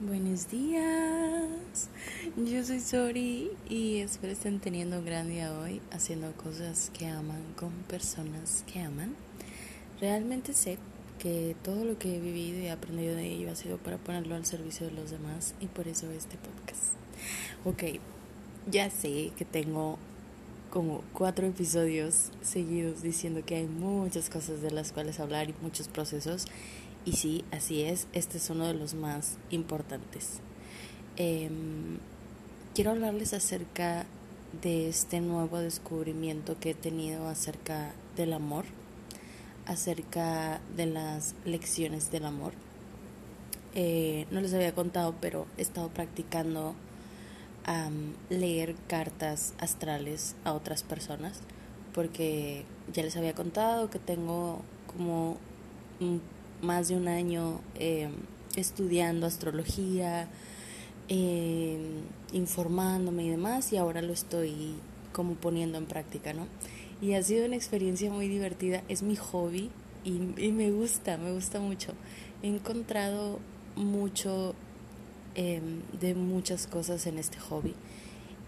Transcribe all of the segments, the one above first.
Buenos días, yo soy Sori y espero estén teniendo un gran día hoy haciendo cosas que aman con personas que aman. Realmente sé que todo lo que he vivido y aprendido de ello ha sido para ponerlo al servicio de los demás y por eso este podcast. Ok, ya sé que tengo como cuatro episodios seguidos diciendo que hay muchas cosas de las cuales hablar y muchos procesos y sí, así es, este es uno de los más importantes. Em, quiero hablarles acerca de este nuevo descubrimiento que he tenido acerca del amor, acerca de las lecciones del amor. Eh, no les había contado, pero he estado practicando leer cartas astrales a otras personas, porque ya les había contado que tengo como un más de un año eh, estudiando astrología, eh, informándome y demás, y ahora lo estoy como poniendo en práctica, ¿no? Y ha sido una experiencia muy divertida, es mi hobby y, me gusta, me gusta mucho. He encontrado mucho em, de muchas cosas en este hobby.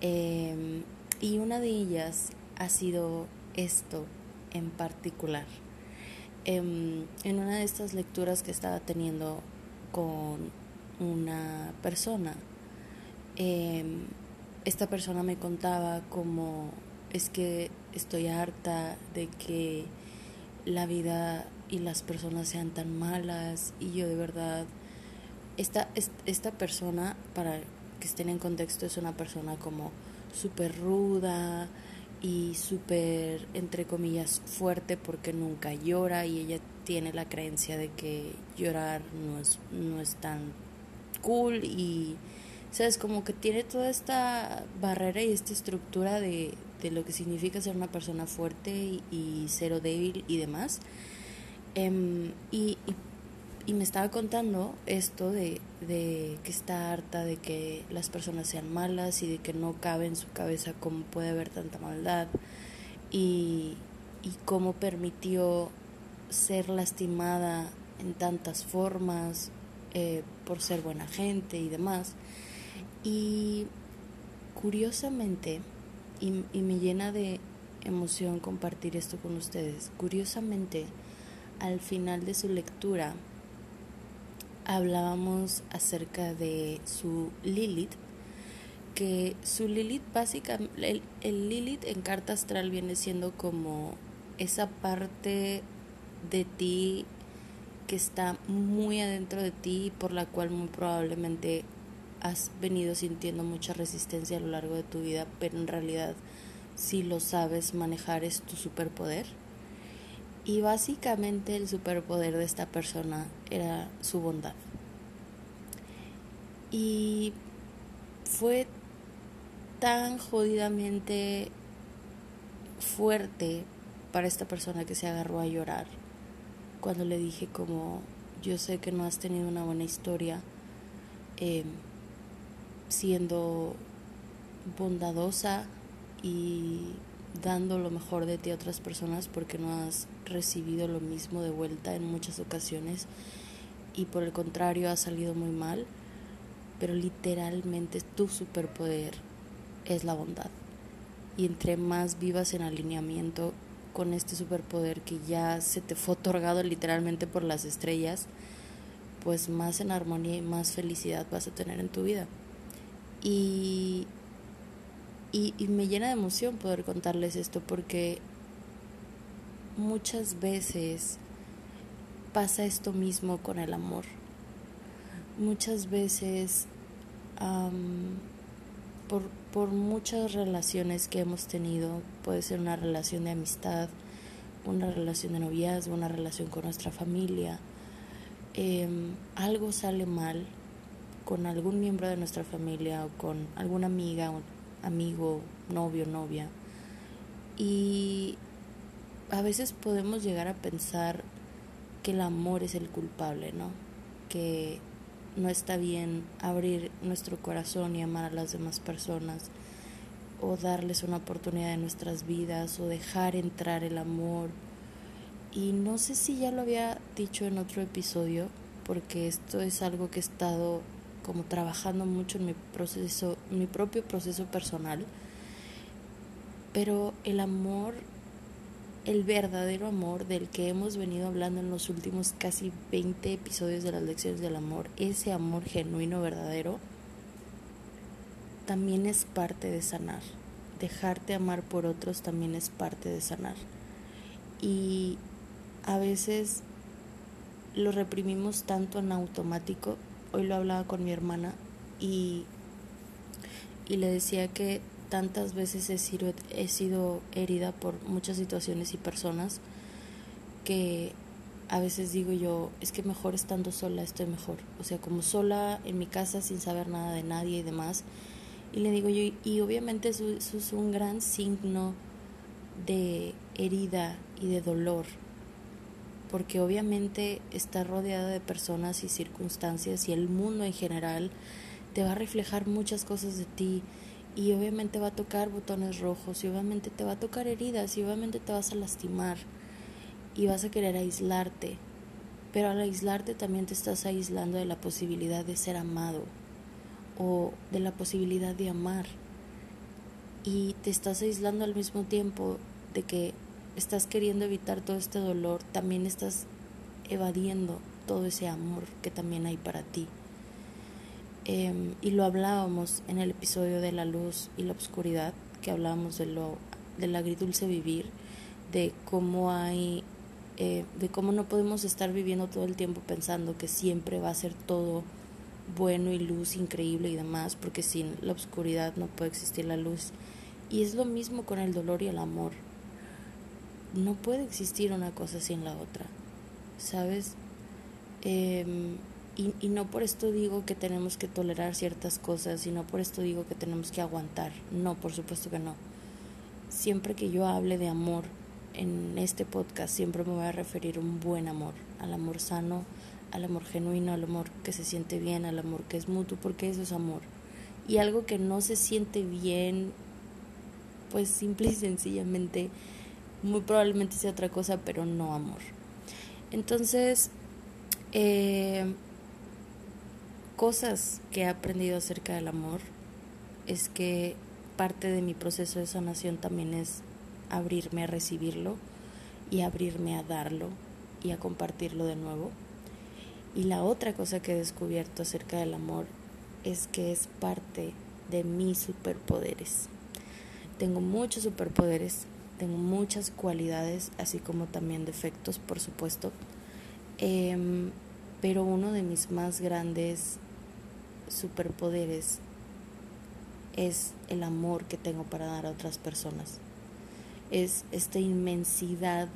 Em, y una de ellas ha sido esto en particular. Em, en una de estas lecturas que estaba teniendo con una persona, em, esta persona me contaba como es que estoy harta de que la vida y las personas sean tan malas y yo de verdad esta, esta persona para que estén en contexto es una persona como súper ruda y súper, entre comillas, fuerte porque nunca llora y ella tiene la creencia de que llorar no es, no es tan cool y, ¿sabes? Como que tiene toda esta barrera y esta estructura de, de lo que significa ser una persona fuerte y, y cero débil y demás. Em, y, y y me estaba contando esto de, de, que está harta de que las personas sean malas y de que no cabe en su cabeza cómo puede haber tanta maldad y, y cómo permitió ser lastimada en tantas formas eh, por ser buena gente y demás. Y curiosamente, y, y me llena de emoción compartir esto con ustedes, curiosamente, al final de su lectura, hablábamos acerca de su Lilith, que su Lilith básicamente, el, Lilith en carta astral viene siendo como esa parte de ti que está muy adentro de ti y por la cual muy probablemente has venido sintiendo mucha resistencia a lo largo de tu vida, pero en realidad si lo sabes manejar es tu superpoder. Y básicamente el superpoder de esta persona era su bondad. Y fue tan jodidamente fuerte para esta persona que se agarró a llorar cuando le dije como yo sé que no has tenido una buena historia em, siendo bondadosa y dando lo mejor de ti a otras personas porque no has recibido lo mismo de vuelta en muchas ocasiones y por el contrario ha salido muy mal, pero literalmente tu superpoder es la bondad. Y entre más vivas en alineamiento con este superpoder que ya se te fue otorgado literalmente por las estrellas, pues más en armonía y más felicidad vas a tener en tu vida. Y y, me llena de emoción poder contarles esto porque muchas veces pasa esto mismo con el amor. Muchas veces por, por, muchas relaciones que hemos tenido, puede ser una relación de amistad, una relación de noviazgo, una relación con nuestra familia, em, algo sale mal con algún miembro de nuestra familia o con alguna amiga amigo, novio, novia. Y a veces podemos llegar a pensar que el amor es el culpable, ¿no? Que no está bien abrir nuestro corazón y amar a las demás personas o darles una oportunidad en nuestras vidas o dejar entrar el amor. Y no sé si ya lo había dicho en otro episodio, porque esto es algo que he estado como trabajando mucho en mi proceso, mi propio proceso personal. Pero el amor, el verdadero amor del que hemos venido hablando en los últimos casi 20 episodios de las lecciones del amor, ese amor genuino, verdadero, también es parte de sanar. Dejarte amar por otros también es parte de sanar. Y a veces lo reprimimos tanto en automático. Hoy lo hablaba con mi hermana y, y le decía que tantas veces he sido, he sido herida por muchas situaciones y personas que a veces digo yo, es que mejor estando sola estoy mejor. O sea, como sola en mi casa sin saber nada de nadie y demás. Y le digo yo, y obviamente eso es un gran signo de herida y de dolor porque obviamente está rodeada de personas y circunstancias y el mundo en general te va a reflejar muchas cosas de ti y obviamente va a tocar botones rojos y obviamente te va a tocar heridas y obviamente te vas a lastimar y vas a querer aislarte, pero al aislarte también te estás aislando de la posibilidad de ser amado o de la posibilidad de amar. Y te estás aislando al mismo tiempo de que estás queriendo evitar todo este dolor, también estás evadiendo todo ese amor que también hay para ti. Em, y lo hablábamos en el episodio de la luz y la oscuridad, que hablábamos de lo del agridulce vivir, de cómo hay, eh, de cómo no podemos estar viviendo todo el tiempo pensando que siempre va a ser todo bueno y luz increíble y demás, porque sin la oscuridad no puede existir la luz. Y es lo mismo con el dolor y el amor no puede existir una cosa sin la otra, ¿sabes? Em, y, y, no por esto digo que tenemos que tolerar ciertas cosas, y no por esto digo que tenemos que aguantar, no, por supuesto que no. Siempre que yo hable de amor en este podcast, siempre me voy a referir a un buen amor, al amor sano, al amor genuino, al amor que se siente bien, al amor que es mutuo, porque eso es amor. Y algo que no se siente bien, pues simple y sencillamente muy probablemente sea otra cosa, pero no amor. Entonces, eh, cosas que he aprendido acerca del amor es que parte de mi proceso de sanación también es abrirme a recibirlo y abrirme a darlo y a compartirlo de nuevo. Y la otra cosa que he descubierto acerca del amor es que es parte de mis superpoderes. Tengo muchos superpoderes tengo muchas cualidades, así como también defectos, por supuesto. Em, pero uno de mis más grandes superpoderes es el amor que tengo para dar a otras personas. Es esta inmensidad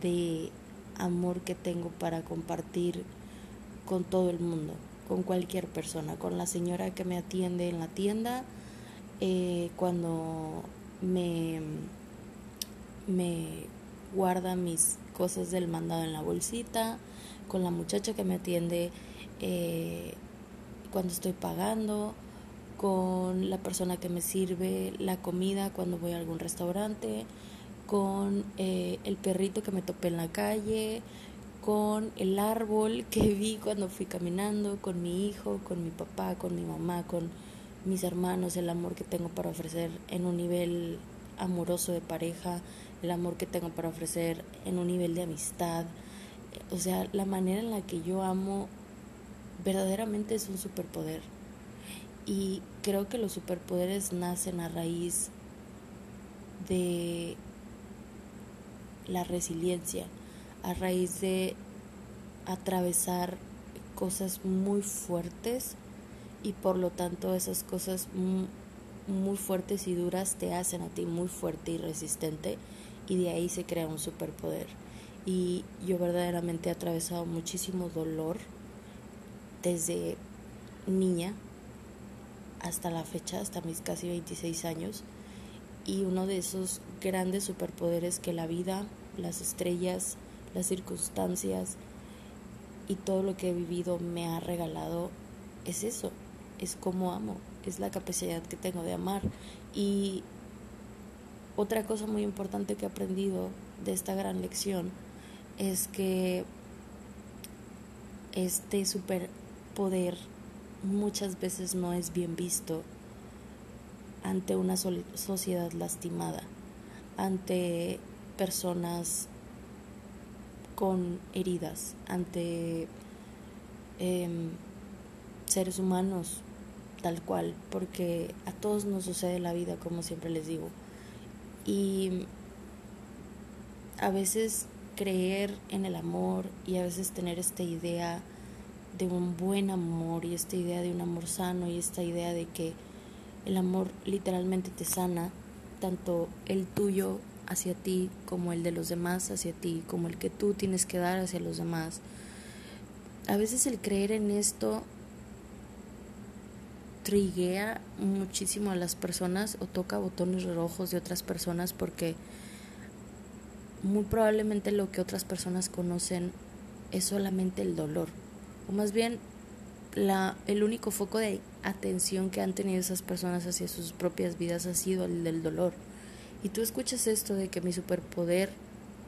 de amor que tengo para compartir con todo el mundo, con cualquier persona, con la señora que me atiende en la tienda, eh, cuando me me guarda mis cosas del mandado en la bolsita, con la muchacha que me atiende eh, cuando estoy pagando, con la persona que me sirve la comida cuando voy a algún restaurante, con eh, el perrito que me topé en la calle, con el árbol que vi cuando fui caminando, con mi hijo, con mi papá, con mi mamá, con mis hermanos, el amor que tengo para ofrecer en un nivel amoroso de pareja, el amor que tengo para ofrecer en un nivel de amistad. O sea, la manera en la que yo amo verdaderamente es un superpoder. Y creo que los superpoderes nacen a raíz de la resiliencia, a raíz de atravesar cosas muy fuertes y por lo tanto esas cosas muy fuertes y duras te hacen a ti muy fuerte y resistente y de ahí se crea un superpoder. Y yo verdaderamente he atravesado muchísimo dolor desde niña hasta la fecha, hasta mis casi 26 años. Y uno de esos grandes superpoderes que la vida, las estrellas, las circunstancias y todo lo que he vivido me ha regalado es eso, es como amo, es la capacidad que tengo de amar. Y otra cosa muy importante que he aprendido de esta gran lección es que este superpoder muchas veces no es bien visto ante una sociedad lastimada, ante personas con heridas, ante em, seres humanos tal cual, porque a todos nos sucede la vida, como siempre les digo. Y a veces creer en el amor y a veces tener esta idea de un buen amor y esta idea de un amor sano y esta idea de que el amor literalmente te sana, tanto el tuyo hacia ti como el de los demás hacia ti, como el que tú tienes que dar hacia los demás. A veces el creer en esto triguea muchísimo a las personas o toca botones rojos de otras personas porque muy probablemente lo que otras personas conocen es solamente el dolor o más bien la, el único foco de atención que han tenido esas personas hacia sus propias vidas ha sido el del dolor. Y tú escuchas esto de que mi superpoder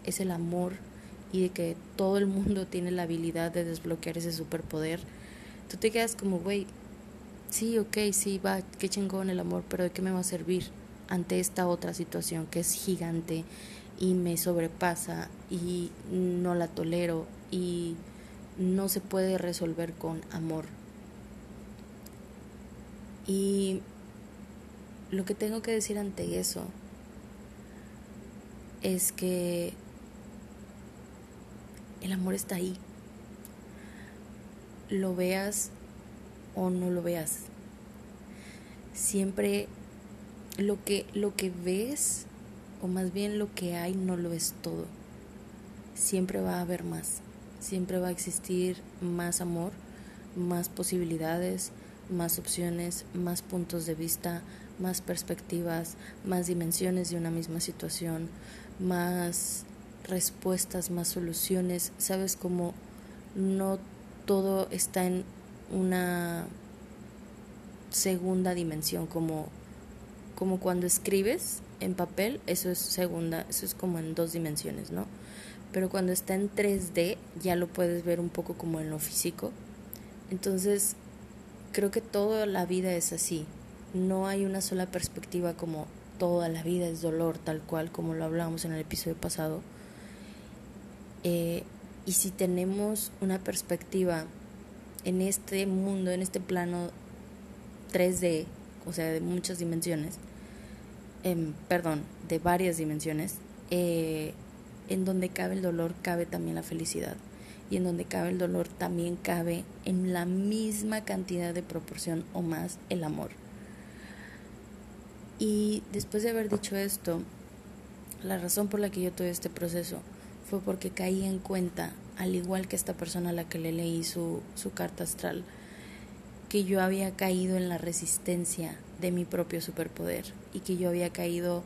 es el amor y de que todo el mundo tiene la habilidad de desbloquear ese superpoder, tú te quedas como, güey, sí, ok, sí, va, qué chingón el amor, pero ¿de qué me va a servir ante esta otra situación que es gigante y me sobrepasa y no la tolero y no se puede resolver con amor? Y lo que tengo que decir ante eso es que el amor está ahí. Lo veas o no lo veas. Siempre lo que, lo que ves, o más bien lo que hay, no lo es todo. Siempre va a haber más. Siempre va a existir más amor, más posibilidades, más opciones, más puntos de vista, más perspectivas, más dimensiones de una misma situación, más respuestas, más soluciones. Sabes cómo no todo está en una segunda dimensión, como, como cuando escribes en papel, eso es segunda, eso es como en dos dimensiones, ¿no? Pero cuando está en 3D ya lo puedes ver un poco como en lo físico. Entonces, creo que toda la vida es así. No hay una sola perspectiva como toda la vida es dolor, tal cual como lo hablábamos en el episodio pasado. Eh, y si tenemos una perspectiva en este mundo, en este plano 3D, o sea, de muchas dimensiones, em, perdón, de varias dimensiones, eh, en donde cabe el dolor, cabe también la felicidad. Y en donde cabe el dolor, también cabe en la misma cantidad de proporción o más el amor. Y después de haber dicho esto, la razón por la que yo tuve este proceso fue porque caí en cuenta al igual que esta persona a la que le leí su, su carta astral, que yo había caído en la resistencia de mi propio superpoder y que yo había caído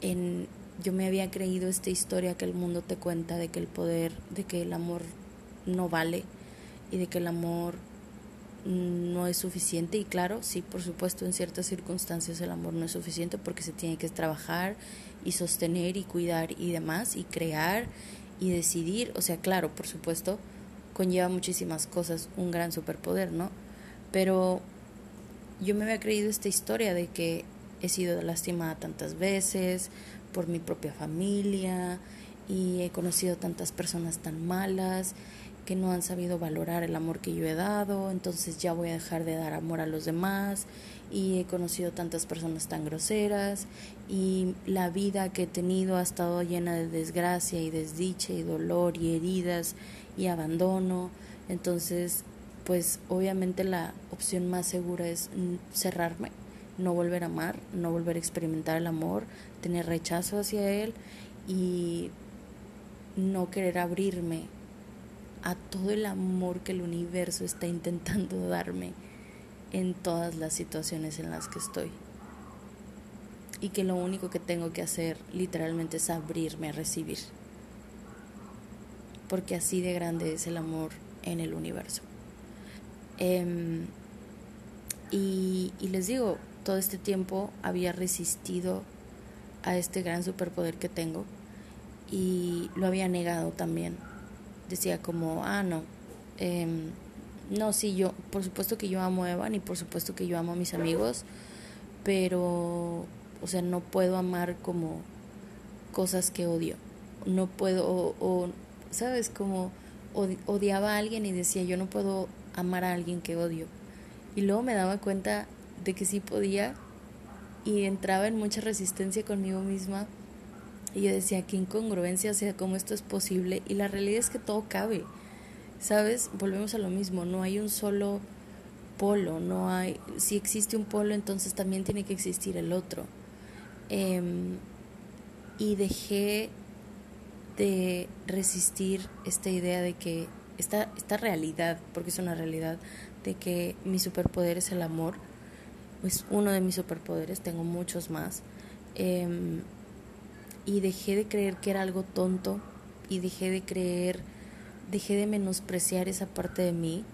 en, yo me había creído esta historia que el mundo te cuenta de que el poder, de que el amor no vale y de que el amor no es suficiente. Y claro, sí, por supuesto, en ciertas circunstancias el amor no es suficiente porque se tiene que trabajar y sostener y cuidar y demás y crear y decidir, o sea, claro, por supuesto, conlleva muchísimas cosas, un gran superpoder, ¿no? Pero yo me había creído esta historia de que he sido lastimada tantas veces por mi propia familia y he conocido tantas personas tan malas que no han sabido valorar el amor que yo he dado, entonces ya voy a dejar de dar amor a los demás y he conocido tantas personas tan groseras y la vida que he tenido ha estado llena de desgracia y desdicha y dolor y heridas y abandono. Entonces, pues obviamente la opción más segura es cerrarme, no volver a amar, no volver a experimentar el amor, tener rechazo hacia él y no querer abrirme a todo el amor que el universo está intentando darme en todas las situaciones en las que estoy. Y que lo único que tengo que hacer literalmente es abrirme a recibir. Porque así de grande es el amor en el universo. Em, y, y les digo, todo este tiempo había resistido a este gran superpoder que tengo y lo había negado también. Decía como, ah, no, eh, no, sí, yo, por supuesto que yo amo a Evan y por supuesto que yo amo a mis amigos, pero, o sea, no puedo amar como cosas que odio. No puedo, o, o ¿sabes? Como odiaba a alguien y decía, yo no puedo amar a alguien que odio. Y luego me daba cuenta de que sí podía y entraba en mucha resistencia conmigo misma. Y yo decía, qué incongruencia, o sea, cómo esto es posible. Y la realidad es que todo cabe. ¿Sabes? Volvemos a lo mismo, no hay un solo polo, no hay, si existe un polo, entonces también tiene que existir el otro. Em, y dejé de resistir esta idea de que, esta, esta realidad, porque es una realidad, de que mi superpoder es el amor, es uno de mis superpoderes, tengo muchos más. Em, y dejé de creer que era algo tonto y dejé de creer dejé de menospreciar esa parte de mí.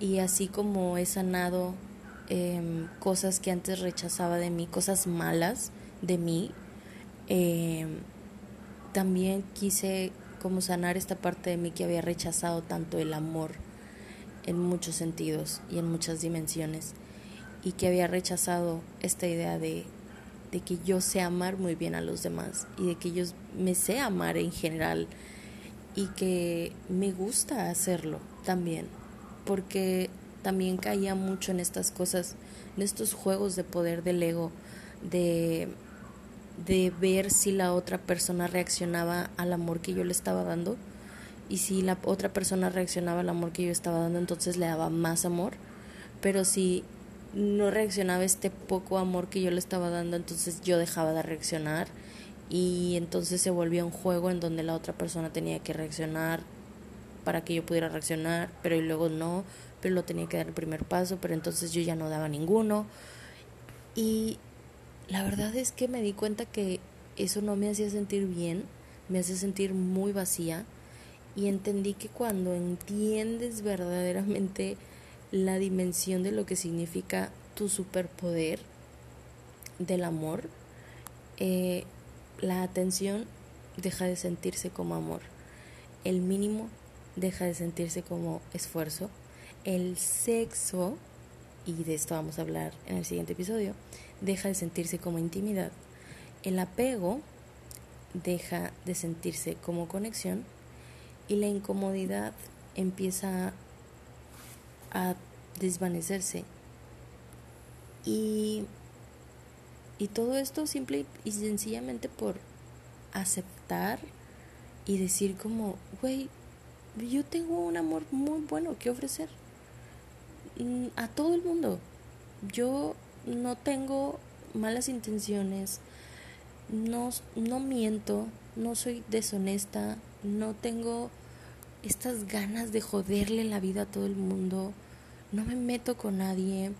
Y así como he sanado em, cosas que antes rechazaba de mí, cosas malas de mí, em, también quise como sanar esta parte de mí que había rechazado tanto el amor en muchos sentidos y en muchas dimensiones y que había rechazado esta idea de, de que yo sé amar muy bien a los demás y de que yo me sé amar en general y que me gusta hacerlo también, porque también caía mucho en estas cosas, en estos juegos de poder del ego, de, de ver si la otra persona reaccionaba al amor que yo le estaba dando y si la otra persona reaccionaba al amor que yo estaba dando, entonces le daba más amor, pero si no reaccionaba este poco amor que yo le estaba dando, entonces yo dejaba de reaccionar y entonces se volvió un juego en donde la otra persona tenía que reaccionar para que yo pudiera reaccionar, pero y luego no, pero lo tenía que dar el primer paso, pero entonces yo ya no daba ninguno. Y la verdad es que me di cuenta que eso no me hacía sentir bien, me hace sentir muy vacía y entendí que cuando entiendes verdaderamente la dimensión de lo que significa tu superpoder del amor, eh, la atención deja de sentirse como amor. El mínimo deja de sentirse como esfuerzo. El sexo, y de esto vamos a hablar en el siguiente episodio, deja de sentirse como intimidad. El apego deja de sentirse como conexión y la incomodidad empieza a desvanecerse. Y y todo esto simple y sencillamente por aceptar y decir como, güey, yo tengo un amor muy bueno que ofrecer mm, a todo el mundo. Yo no tengo malas intenciones, no, no miento, no soy deshonesta, no tengo estas ganas de joderle la vida a todo el mundo, no me meto con nadie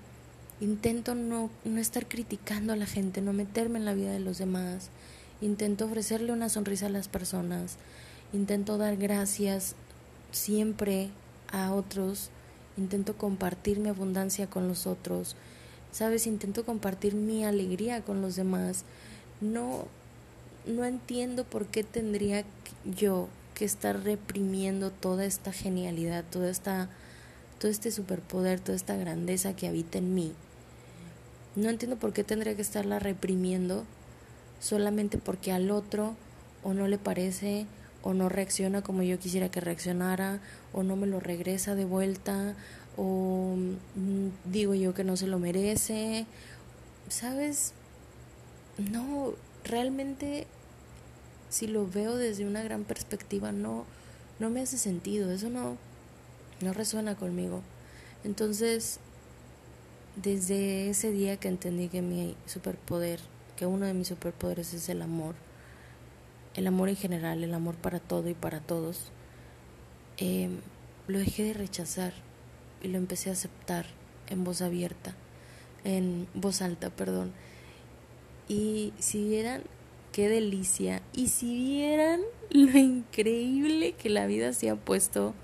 Intento no, no estar criticando a la gente, no meterme en la vida de los demás. Intento ofrecerle una sonrisa a las personas. Intento dar gracias siempre a otros. Intento compartir mi abundancia con los otros. Sabes, intento compartir mi alegría con los demás. No no entiendo por qué tendría yo que estar reprimiendo toda esta genialidad, toda esta todo este superpoder, toda esta grandeza que habita en mí no entiendo por qué tendría que estarla reprimiendo solamente porque al otro o no le parece o no reacciona como yo quisiera que reaccionara o no me lo regresa de vuelta o mm, digo yo que no se lo merece. ¿Sabes? No, realmente si lo veo desde una gran perspectiva no no me hace sentido, eso no no resuena conmigo. Entonces, desde ese día que entendí que mi superpoder, que uno de mis superpoderes es el amor, el amor en general, el amor para todo y para todos, em, lo dejé de rechazar y lo empecé a aceptar en voz abierta, en voz alta, perdón. Y si vieran qué delicia, y si vieran lo increíble que la vida se ha puesto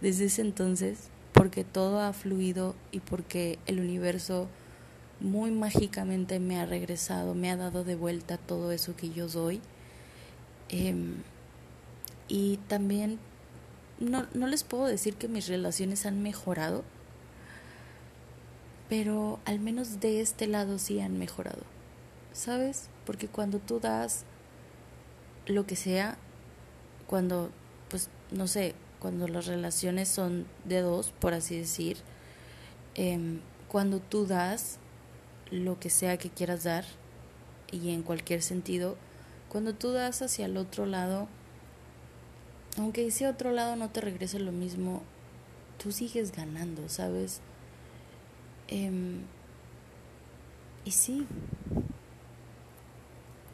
desde ese entonces, porque todo ha fluido y porque el universo muy mágicamente me ha regresado, me ha dado de vuelta todo eso que yo doy. Em, y también no, no les puedo decir que mis relaciones han mejorado, pero al menos de este lado sí han mejorado, ¿sabes? Porque cuando tú das lo que sea, cuando, pues, no sé, cuando las relaciones son de dos, por así decir, em, cuando tú das lo que sea que quieras dar, y en cualquier sentido, cuando tú das hacia el otro lado, aunque ese otro lado no te regrese lo mismo, tú sigues ganando, ¿sabes? Em, y sí,